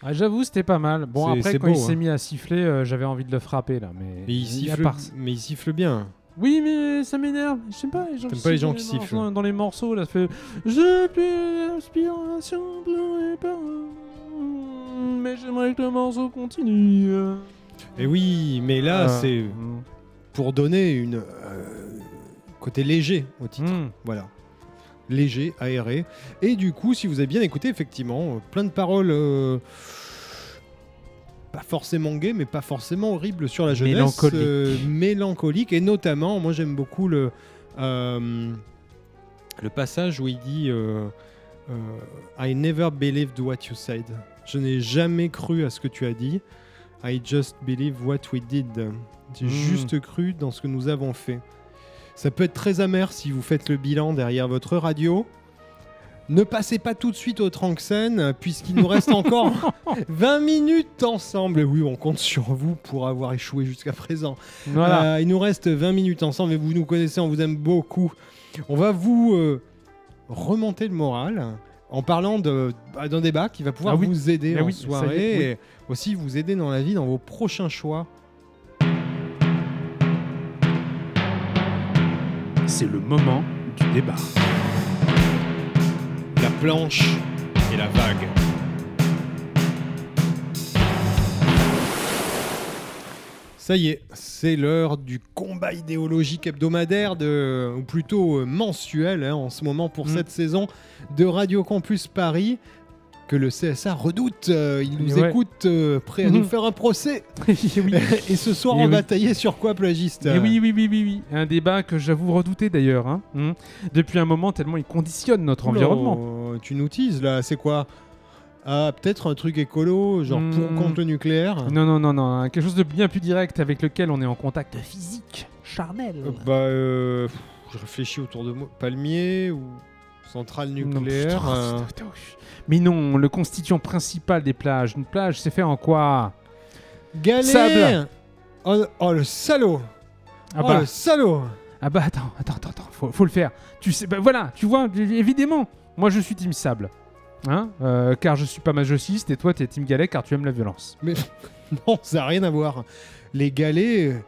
Ah, J'avoue, c'était pas mal. Bon, après, quand
beau,
il s'est
hein.
mis à siffler, euh, j'avais envie de le frapper là. Mais,
Mais il, siffle,
part-
mais il siffle bien.
Oui, mais ça m'énerve. Je sais pas, les gens qui
pas les gens qui
dans-
sifflent.
dans, dans les morceaux là, ça fait J'ai plus l'inspiration pleurée par mais j'aimerais que le morceau continue.
Et oui, mais là,
Ah.
c'est pour donner une euh, côté léger au titre.
Mm.
Voilà. Léger, aéré. Et du coup, si vous avez bien écouté, effectivement, euh, plein de paroles. euh, pas forcément gay, mais pas forcément horrible sur la jeunesse.
Mélancolique.
mélancolique. Et notamment, moi j'aime beaucoup le, le passage où il dit I never believed what you said. Je n'ai jamais cru à ce que tu as dit. I just believe what we did. J'ai
Mm.
juste cru dans ce que nous avons fait. Ça peut être très amer si vous faites le bilan derrière votre radio. Ne passez pas tout de suite au Tranxen, puisqu'il nous reste encore 20 minutes ensemble. Oui, on compte sur vous pour avoir échoué jusqu'à présent.
Voilà.
Euh, il nous reste 20 minutes ensemble et vous nous connaissez, on vous aime beaucoup. On va vous euh, remonter le moral en parlant de- bah, d'un débat qui va pouvoir
Ah oui.
vous aider
Ah
en
oui, est,
soirée
oui.
et aussi vous aider dans la vie, dans vos prochains choix.
C'est le moment du débat.
La planche et la vague. Ça y est, c'est l'heure du combat idéologique hebdomadaire, de, ou plutôt euh, mensuel hein, en ce moment pour
Mm.
cette saison de Radio Campus Paris. que le CSA redoute. Euh, il nous
Ouais.
écoute, euh, prêt à nous
Mhm.
faire un procès.
Et oui.
Et ce soir,
Et
on
oui.
va tailler sur quoi, plagiste?
Et oui, oui, oui, oui, oui. Un débat que j'avoue redouter d'ailleurs. hein. Hmm. Depuis un moment, tellement il conditionne notre environnement.
Tu nous teases là, c'est quoi? Ah, peut-être un truc écolo, genre pour
Hmm.
contre le nucléaire
Non, non, non, non. Quelque chose de bien plus direct avec lequel on est en contact physique, charnel.
Euh, Bah, euh, pff, je réfléchis autour de moi. Palmier ou centrale
Non,
nucléaire
putain,
euh,
Mais non, le constituant principal des plages. Une plage, c'est fait en quoi?
Galet
Sable.
oh, oh, le salaud
Ah
Oh
bah,
le salaud
ah bah attends, attends, attends, attends, faut, faut le faire. Tu sais, bah voilà, tu vois, évidemment, moi je suis team sable. Hein Euh, car je suis pas masochiste et toi t'es team galet car tu aimes la violence.
Non, ça n'a rien à voir. Les galets, euh,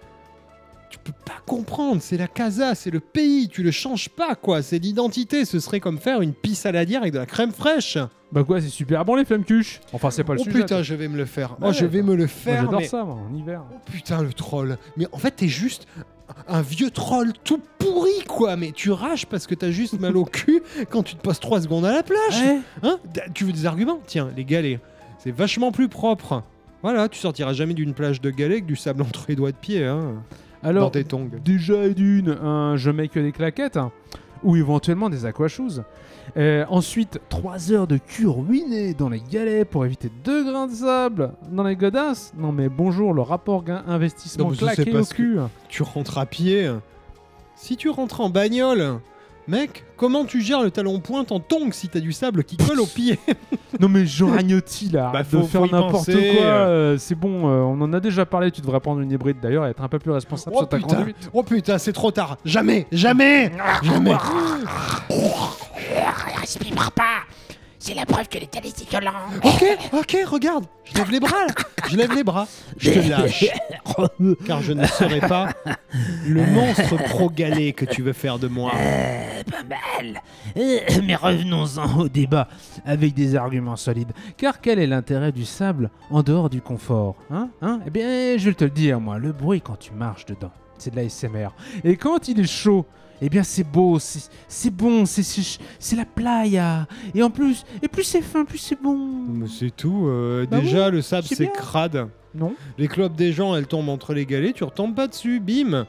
tu peux pas comprendre. C'est la casa, c'est le pays. Tu le changes pas, quoi. C'est l'identité. Ce serait comme faire une pisse saladière avec de la crème fraîche.
Bah quoi, c'est super bon les flammes cuches Enfin, c'est pas le
oh
sujet.
putain, je vais me le faire. Oh,
Ouais,
je vais me le faire.
j'adore
mais-
ça, moi, en hiver.
Oh putain, le troll. Mais en fait, t'es juste un vieux troll tout pourri, quoi. Mais tu rages parce que t'as juste mal au cul quand tu te passes 3 secondes à la plage.
Ouais.
Hein? Tu veux des arguments? Tiens, les galets. C'est vachement plus propre. Voilà, tu sortiras jamais d'une plage de galets avec du sable entre les doigts de pied, hein, dans
Alors,
tes tongs.
déjà et d'une, un je mets que des claquettes, hein, ou éventuellement des aquashoes. Euh, ensuite, 3 heures de cul ruiné dans les galets pour éviter 2 grains de sable dans les godasses. Non mais bonjour, le rapport gain investissement
Non, mais ça, c'est
claqué au cul.
Tu rentres à pied. Si tu rentres en bagnole, mec, comment tu gères le talon pointe en tongs si t'as du sable qui colle au pied
Non mais Jean Ragnotti là,
Bah,
de
faut-
faire
faut y
n'importe quoi,
penser.
euh, c'est bon, euh, on en a déjà parlé, tu devrais prendre une hybride d'ailleurs et être un peu plus responsable
Oh
sur ta
putain,
conduite.
oh putain, c'est trop tard. Jamais, jamais, jamais.
Respire pas C'est la preuve que les télés c'est violent
Ok, ok, regarde, je lève les bras là. Je lève les bras. Je te lâche. Car je ne serai pas le monstre pro-galet que tu veux faire de moi.
Euh,
Pas mal
Mais revenons-en au débat avec des arguments solides. Car quel est l'intérêt du sable en dehors du confort Hein Hein? Eh bien, je vais te le dire, moi, le bruit quand tu marches dedans, c'est de la SMR. Et quand il est chaud, eh bien c'est beau, c'est c'est bon, c'est- la playa. Et en plus, et plus c'est fin, plus c'est bon.
C'est tout. euh,
Bah
déjà, le sable,
c'est
crade.
Non
Les clopes des gens, elles tombent entre les galets, tu retombes pas dessus, bim.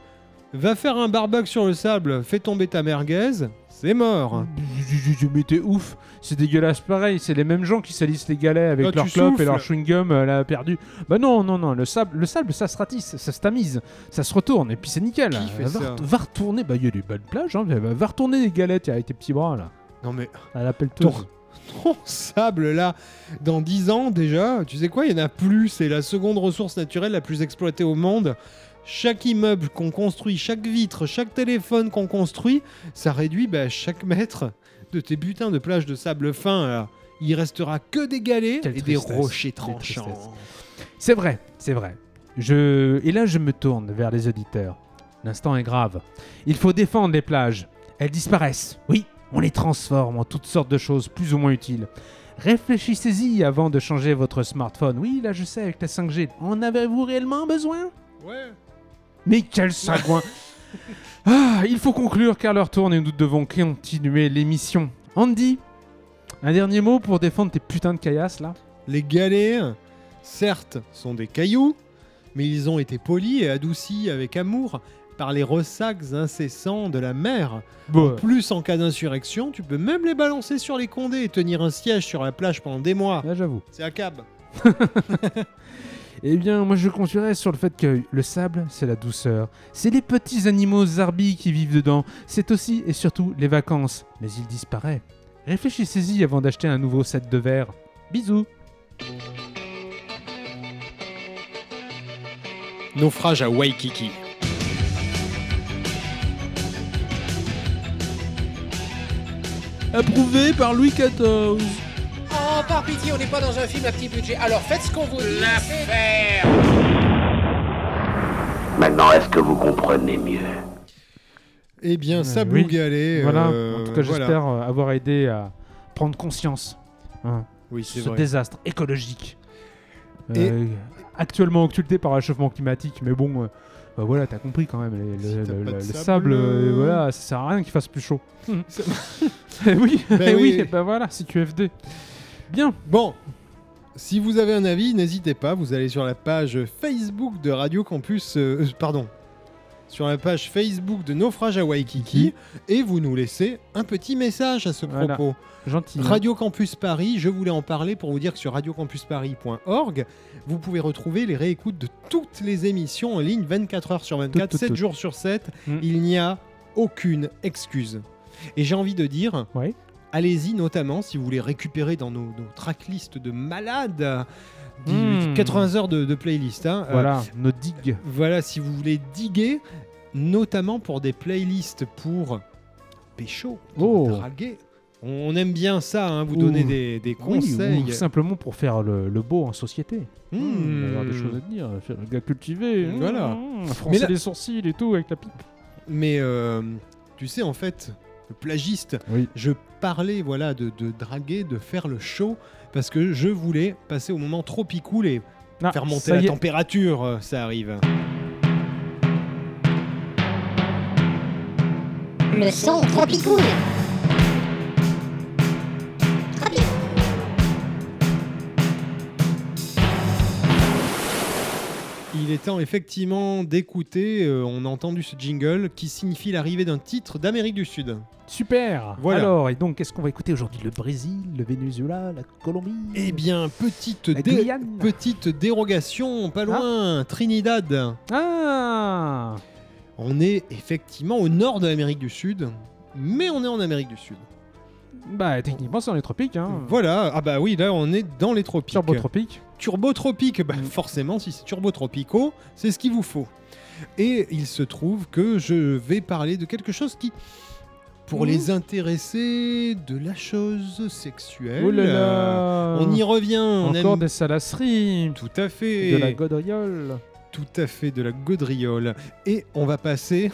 Va faire un barbecue sur le sable, fais tomber ta merguez, c'est mort.
Mais t'es ouf, c'est dégueulasse pareil, c'est les mêmes gens qui salissent les galets avec
Quand
leur clope et leur chewing-gum euh, là, perdu. Bah non, non, non, le sable, le sable ça se ratisse, ça se tamise, ça se retourne et puis c'est nickel.
Qui fait
va,
ça
ret- va retourner, bah il y a des belles plages, hein, va, retourner les galettes avec tes petits bras là,
Non mais
à la pelleteuse.
Ton- sable là, dans 10 ans déjà, tu sais quoi, il y en a plus, c'est la seconde ressource naturelle la plus exploitée au monde. Chaque immeuble qu'on construit, chaque vitre, chaque téléphone qu'on construit, ça réduit bah, chaque mètre de tes butins de plages de sable fin. là. Il restera que des galets
Quelle
et des rochers tranchants.
C'est vrai, c'est vrai. Je... Et là, je me tourne vers les auditeurs. L'instant est grave. Il faut défendre les plages. Elles disparaissent. Oui, on les transforme en toutes sortes de choses plus ou moins utiles. Réfléchissez-y avant de changer votre smartphone. Oui, là, je sais, avec la 5G. En avez-vous réellement besoin?
Ouais.
Mais quel sagouin Ah, il faut conclure car l'heure tourne et nous devons continuer l'émission. Andy, un dernier mot pour défendre tes putains de caillasses là?
Les galets, certes, sont des cailloux, mais ils ont été polis et adoucis avec amour par les ressacs incessants de la mer.
Bon,
Plus en cas d'insurrection, tu peux même les balancer sur les condés et tenir un siège sur la plage pendant des mois.
là j'avoue.
C'est à cab.
Eh bien, moi je conclurai sur le fait que le sable, c'est la douceur. C'est les petits animaux zarbis qui vivent dedans. C'est aussi et surtout les vacances. Mais il disparaît. Réfléchissez-y avant d'acheter un nouveau set de verre. Bisous.
Naufrage à Waikiki.
Approuvé par Louis XIV.
Oh, par pitié, on n'est pas dans un film à petit budget. Alors faites ce qu'on vous dit. L'affaire
Maintenant, est-ce que vous comprenez mieux?
Eh bien,
Euh, oui.
Galet.
Voilà,
euh,
en tout cas
voilà.
j'espère euh, avoir aidé à prendre conscience hein,
Oui,
ce
vrai.
désastre écologique.
Et-
Euh, actuellement occulté par le réchauffement climatique, mais bon, euh, bah voilà, t'as compris quand même, les-
Si
le,
sable,
sable, euh,
euh,
voilà, ça sert à rien qu'il fasse plus chaud.
Ça-
Eh oui,
Bah
eh oui,
oui.
bah voilà, si QFD. Bien.
Bon, si vous avez un avis, n'hésitez pas. Vous allez sur la page Facebook de Radio Campus. euh, euh, pardon. Sur la page Facebook de Naufrage à Waikiki. Et vous nous laissez un petit message à ce
Voilà.
propos.
Gentil.
Radio Campus Paris, je voulais en parler pour vous dire que sur radiocampusparis.org, vous pouvez retrouver les réécoutes de toutes les émissions en ligne 24 heures sur 24,
Toutes, toutes,
7
toutes.
jours sur 7.
Mm.
Il n'y a aucune excuse. Et j'ai envie de dire,
Ouais.
Allez-y notamment si vous voulez récupérer dans nos, nos tracklists de malades, du-
Mm.
du 80 heures de, de playlist. hein. Euh,
Voilà, nos digues.
voilà, si vous voulez diguer, notamment pour des playlists pour pécho, pour
Oh.
draguer. On aime bien ça, hein, vous donner des,
Oui,
conseils.
ou simplement pour faire le, le beau en société.
Hmm.
Il va y avoir des choses à dire. Faire le gars cultivé.
Voilà.
Mmh, froncer
là-
les sourcils et tout avec la pipe.
Mais euh, tu sais, en fait, le plagiste,
Oui.
je parlais voilà, de, de draguer, de faire le show, parce que je voulais passer au moment tropicool et
Ah,
faire monter la température. euh, Ça arrive.
Le son tropicool.
Il est temps effectivement d'écouter, euh, on a entendu ce jingle qui signifie l'arrivée d'un titre d'Amérique du Sud.
Super.
Voilà.
Alors, et donc, qu'est-ce qu'on va écouter aujourd'hui? Le Brésil, le Venezuela, la Colombie
Eh bien, petite, dé- dérogation, pas loin, Trinidad.
Ah
On est effectivement au nord de l'Amérique du Sud, mais on est en Amérique du Sud.
Bah, techniquement, c'est dans les tropiques. Hein.
Voilà, ah bah oui, là on est dans les tropiques.
Turbo-tropique.
Turbo-tropique, bah
Mm.
forcément, si c'est turbo-tropicaux, c'est ce qu'il vous faut. Et il se trouve que je vais parler de quelque chose qui, pour les intéresser de la chose sexuelle,
Oh là là
on y revient. On
Encore
aime
des salasseries.
tout à fait,
De la gaudriole.
tout à fait de la gaudriole. Et on va passer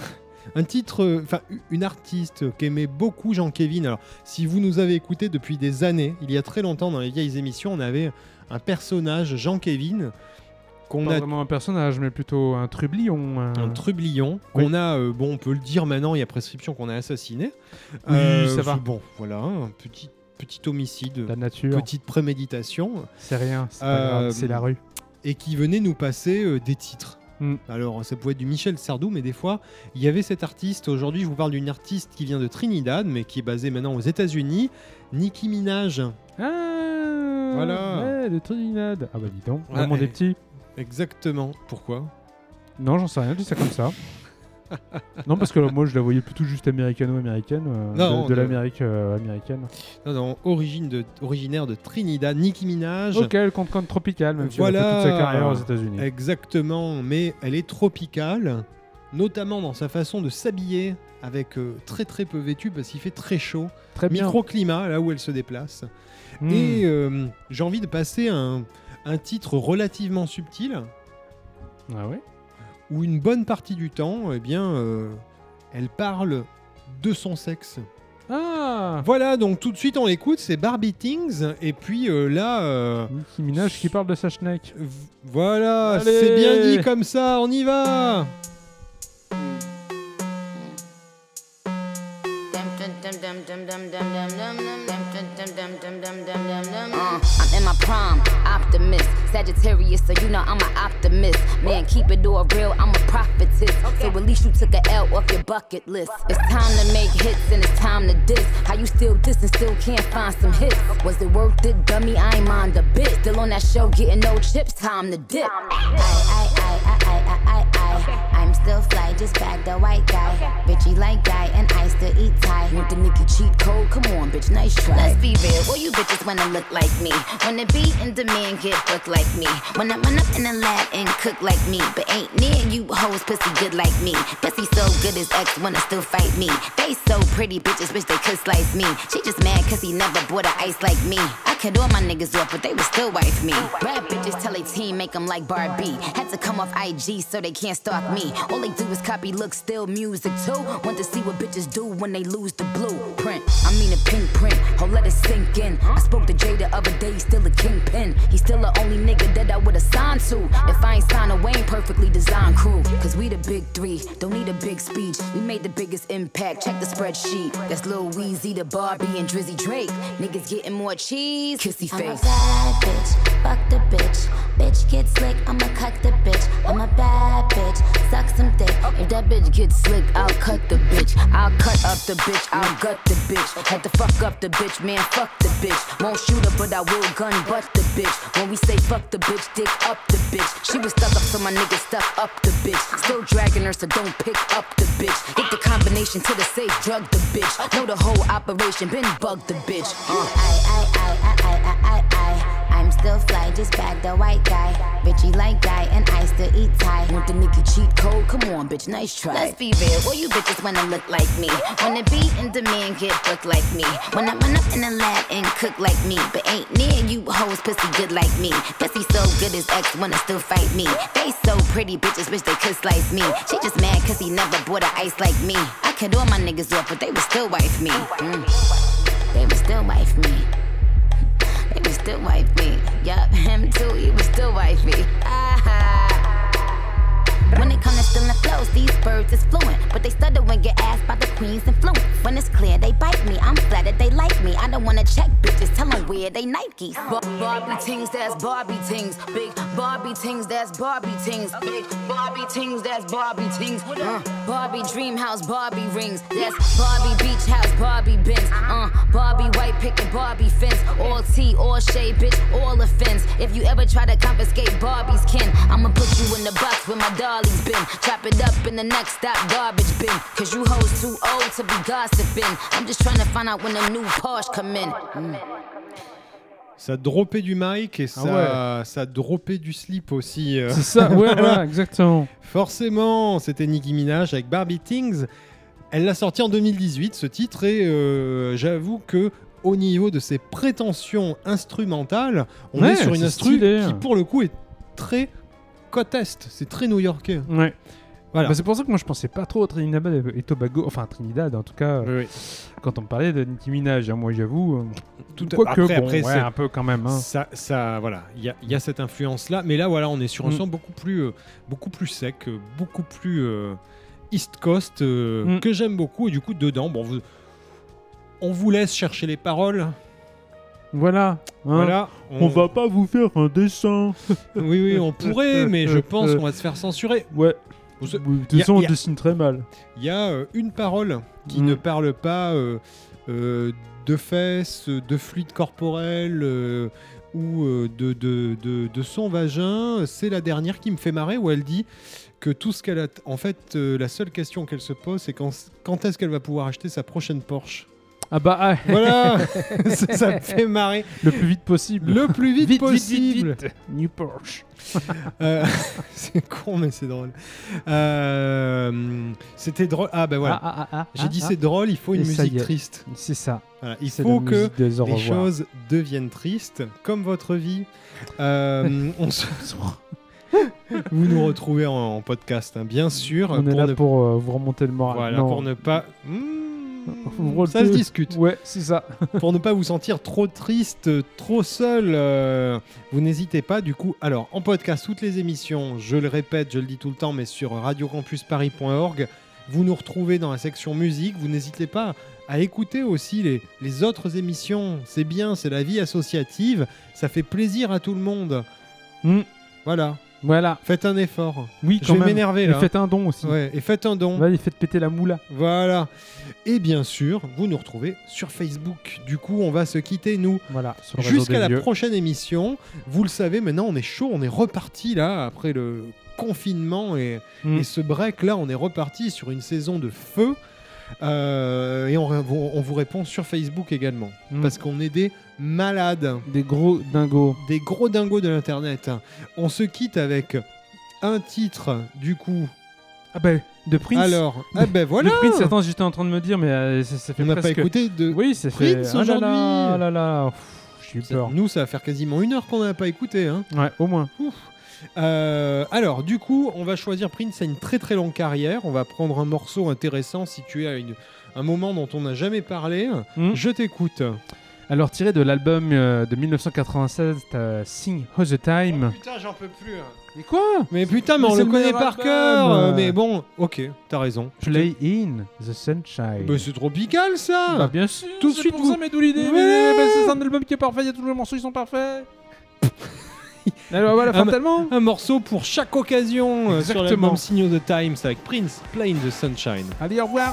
un titre, enfin une artiste qu'aimait beaucoup Jean-Kévin. Alors, si vous nous avez écouté depuis des années, il y a très longtemps dans les vieilles émissions, on avait un personnage, Jean-Kévin, qu'on
Pas
a
vraiment un personnage, mais plutôt un trublion. Un,
un trublion
Oui.
qu'on a, euh, bon, on peut le dire maintenant, il y a prescription qu'on a assassiné.
Oui,
Euh,
ça va.
Bon, voilà, un petit, petit homicide,
La nature.
petite préméditation,
C'est rien, c'est
Euh,
la rue.
et qui venait nous passer des titres.
Mm.
Alors, ça pouvait être du Michel Sardou, mais des fois, il y avait cet artiste. Aujourd'hui, je vous parle d'une artiste qui vient de Trinidad, mais qui est basée maintenant aux États-Unis, Nicki Minaj.
Ah
Voilà.
Ouais, de Trinidad. Ah bah dis donc,
et-
des petits.
Exactement. Pourquoi?
Non, j'en sais rien, je dis ça comme ça. non, parce que moi je la voyais plutôt juste américano-américaine. euh,
Non,
de, de l'Amérique euh, américaine.
non, non, origine de, originaire de Trinidad, Nicki Minaj.
Ok, elle compte compte tropicale, même si elle a fait toute sa carrière aux États-Unis.
Exactement, mais elle est tropicale, notamment dans sa façon de s'habiller, avec euh, très très peu vêtue parce qu'il fait très chaud.
Très bien.
Microclimat, là où elle se déplace.
Hmm.
Et euh, j'ai envie de passer un, un titre relativement subtil,
Ah ouais?
Où une bonne partie du temps, eh bien, euh, elle parle de son sexe.
Ah
Voilà, donc tout de suite on l'écoute, c'est Barbie Things, et puis euh, là, euh,
Nicki Minaj qui parle de sa schneck.
voilà, c'est bien dit comme ça, on y va
Uh, I'm in my prime, optimist, Sagittarius, so you know I'm an optimist. Man, keep it all real, I'm a prophetess. So at least you took a L off your bucket list. It's time to make hits and it's time to diss. How you still diss and still can't find some hits? Was it worth it, dummy? I ain't mind a bit. Still on that show, getting no chips, time to dip. I, I, I, I, I, I, I. I I'm still fly, just bagged the white guy. Bitchy like guy, and I still eat Thai. Want the Nicky cheat code? Come on, bitch, nice try. Let's be real, all you bitches wanna look like me. Wanna be in demand, get booked like me. Wanna run up in the lab and cook like me. But ain't near you hoes pussy good like me. Pussy so good his ex wanna still fight me. They so pretty, bitches wish they could slice me. She just mad cause he never bought a ice like me. I cut all my niggas off, but they would still wife me. Rap bitches tell a team, make them like Barbie. Had to come off IG so they can't stalk me. All they do is copy look, still music too. Want to see what bitches do when they lose the blueprint. I mean a pink print, oh let it sink in. I spoke to Jay the other day, still a kingpin. He's still the only nigga that I would've signed to. If I ain't signed a Wayne perfectly designed crew. Cause we the big three, don't need a big speech. We made the biggest impact, check the spreadsheet. That's Lil Weezy, the Barbie, and Drizzy Drake. Niggas getting more cheese, kissy face.
I'm a bad bitch, fuck the bitch. Bitch get slick, I'ma cut the bitch. I'm a bad bitch, suck some dick.
If that bitch gets slick, I'll cut the bitch. I'll cut up the bitch, I'll gut the bitch. Had to fuck up the bitch, man, fuck the bitch. Won't shoot her, but I will gun butt the bitch. When we say fuck the bitch, dick up the bitch. She was stuck up, so my nigga stuck up the bitch. Still dragging her, so don't pick up the bitch. Get the combination to the safe, drug the bitch. Know the whole operation, been bug the bitch. Uh.
I, I, I, I, I, I, I. I'm still fly, just bag the white guy. Bitchy like guy, and I still eat Thai.
Want the nigga cheat code? Come on, bitch, nice try.
Let's be real, all you bitches wanna look like me. Wanna be in demand, get booked like me. Wanna run up in the lab and cook like me. But ain't near you hoes pussy good like me. Pussy so good his ex wanna still fight me. Face so pretty, bitches wish they could slice me. She just mad cause he never bought a ice like me. I cut all my niggas off, but they would still wife me. Mm. They would still wife me he was still wifey. Yup, him too, he was still wifey. Ah. ha. When it comes to stealing flows, these birds is fluent. But they stutter when get asked by the queen's influence. When it's clear they bite me, I'm flattered they like me. I don't wanna check bitches, tell them where they Nikes.
Bar- Barbie tings, that's Barbie tings. Big Barbie tings, that's Barbie tings. Big Barbie tings, that's Barbie tings. Uh, Barbie dream house, Barbie rings. That's Barbie beach house, Barbie Benz. Uh, Barbie white picket, Barbie fence. All tea, all shade, bitch, all offense. If you ever try to confiscate Barbie's kin, I'ma put you in the box with my dolly's been. Chop it up in the next stop, garbage bin. Cause you hoes too old to be gossiping. I'm just trying to find out when the new Porsche come in. Mm.
Ça droppait du mic et ça, ça droppait du slip aussi. euh.
C'est ça, ouais, voilà, exactement.
Forcément, c'était Nicki Minaj avec Barbie Things. Elle l'a sorti en 2018, ce titre, et euh, j'avoue que au niveau de ses prétentions instrumentales, on
Ouais,
est sur une instru
stylé.
qui, pour le coup, est très côte est. C'est très new-yorkais.
Ouais.
Voilà.
Bah, c'est pour ça que moi je pensais pas trop à Trinidad et Tobago, enfin Trinidad en tout cas, euh, quand on me parlait de Nicki Minaj. hein, moi j'avoue, euh,
Tout
quoique
après,
bon,
après,
ouais, un peu quand même. hein.
Ça, ça, voilà, il y a, il y a cette influence-là, mais là, voilà, on est sur un
Mm.
son beaucoup plus, euh, beaucoup plus sec, euh, beaucoup plus euh, East Coast, euh,
Mm.
que j'aime beaucoup, et du coup, dedans, bon, vous- on vous laisse chercher les paroles.
Voilà. hein.
Voilà,
On... va pas vous faire un dessin.
Oui, oui, on pourrait, mais je pense qu'on va se faire censurer.
Ouais.
Vous-
De toute façon, on dessine très mal.
Il y a euh, une parole qui
Mm.
ne parle pas euh, euh, de fesses, de fluide corporel ou de, de, de- de son vagin. C'est la dernière qui me fait marrer où elle dit que tout ce qu'elle a. En fait, la seule question qu'elle se pose, c'est quand, quand est-ce qu'elle va pouvoir acheter sa prochaine Porsche?
Ah bah ah.
Voilà ça, ça me fait marrer.
Le plus vite possible.
Le plus vite,
Vite, vite, vite,
possible.
vite. New Porsche.
Euh, c'est con, mais c'est drôle. Euh, C'était drôle. Ah, ben voilà.
Ah, ah, ah,
J'ai dit c'est drôle, il faut une musique triste.
C'est ça.
Voilà, il faut que les
revoir.
choses deviennent tristes, comme votre vie. Euh, on se- Vous nous retrouvez en, en podcast, hein, bien sûr.
On est là
ne...
pour euh, vous remonter le moral.
Voilà,
Non.
pour ne pas.
Vous
ça se discute.
Ouais, c'est ça.
pour ne pas vous sentir trop triste, trop seul, euh, vous n'hésitez pas. Du coup, alors en podcast, toutes les émissions, je le répète, je le dis tout le temps, mais sur radiocampusparis.org, vous nous retrouvez dans la section musique. Vous n'hésitez pas à écouter aussi les, les autres émissions. C'est bien, c'est la vie associative. Ça fait plaisir à tout le monde.
Hmm.
Voilà.
Voilà.
Faites un effort.
Oui,
je
quand
vais
même.
m'énerver
Et
là.
faites un don aussi.
Ouais, et faites un don.
Vas-y, faites péter la moula.
Voilà. Et bien sûr, vous nous retrouvez sur Facebook. Du coup, on va se quitter, nous.
Voilà,
Jusqu'à la prochaine émission. Vous le savez, maintenant, on est chaud, on est reparti là, après le confinement et,
Mm.
et ce break là, on est reparti sur une saison de feu. Euh, et on, on- on vous répond sur Facebook également.
Mm.
Parce qu'on est des malades.
Des gros dingos.
Des gros dingos de l'internet. On se quitte avec un titre, du coup.
Ah ben, de Prince.
Alors, ah ben voilà
De Prince, attends, j'étais en train de me dire, mais euh, ça, ça fait
On n'a
presque...
pas écouté de
Oui, ça fait...
Prince
Ah là là,
aujourd'hui.
ah là là. Pff, eu
Ça-
peur.
Nous, ça va faire quasiment une heure qu'on n'a pas écouté. Hein.
Ouais, au moins.
Euh, alors, du coup, on va choisir Prince a une très très longue carrière. On va prendre un morceau intéressant situé à une- un moment dont on n'a jamais parlé.
Hmm.
Je t'écoute.
Alors, tiré de l'album euh, de 1996, euh, Sing All the Time.
Putain, j'en peux plus.
Mais quoi?
Mais putain, mais
Mais
on
c'est
le
le
connaît
meilleur
par
album.
cœur. euh, Mais bon, ok, t'as raison.
Play in the Sunshine.
Bah, c'est tropical ça.
Bah, bien sûr.
Tout de
c'est
suite,
pour
vous-
ça, mais d'où l'idée
Ouais.
mais- bah, C'est un album qui est parfait, il y a tous les morceaux, ils sont parfaits. Alors voilà,
Un-
fatalement.
Un morceau pour chaque occasion euh, sur
Exactement.
l'album Signal the Times avec Prince, Play in the Sunshine.
Allez, au revoir.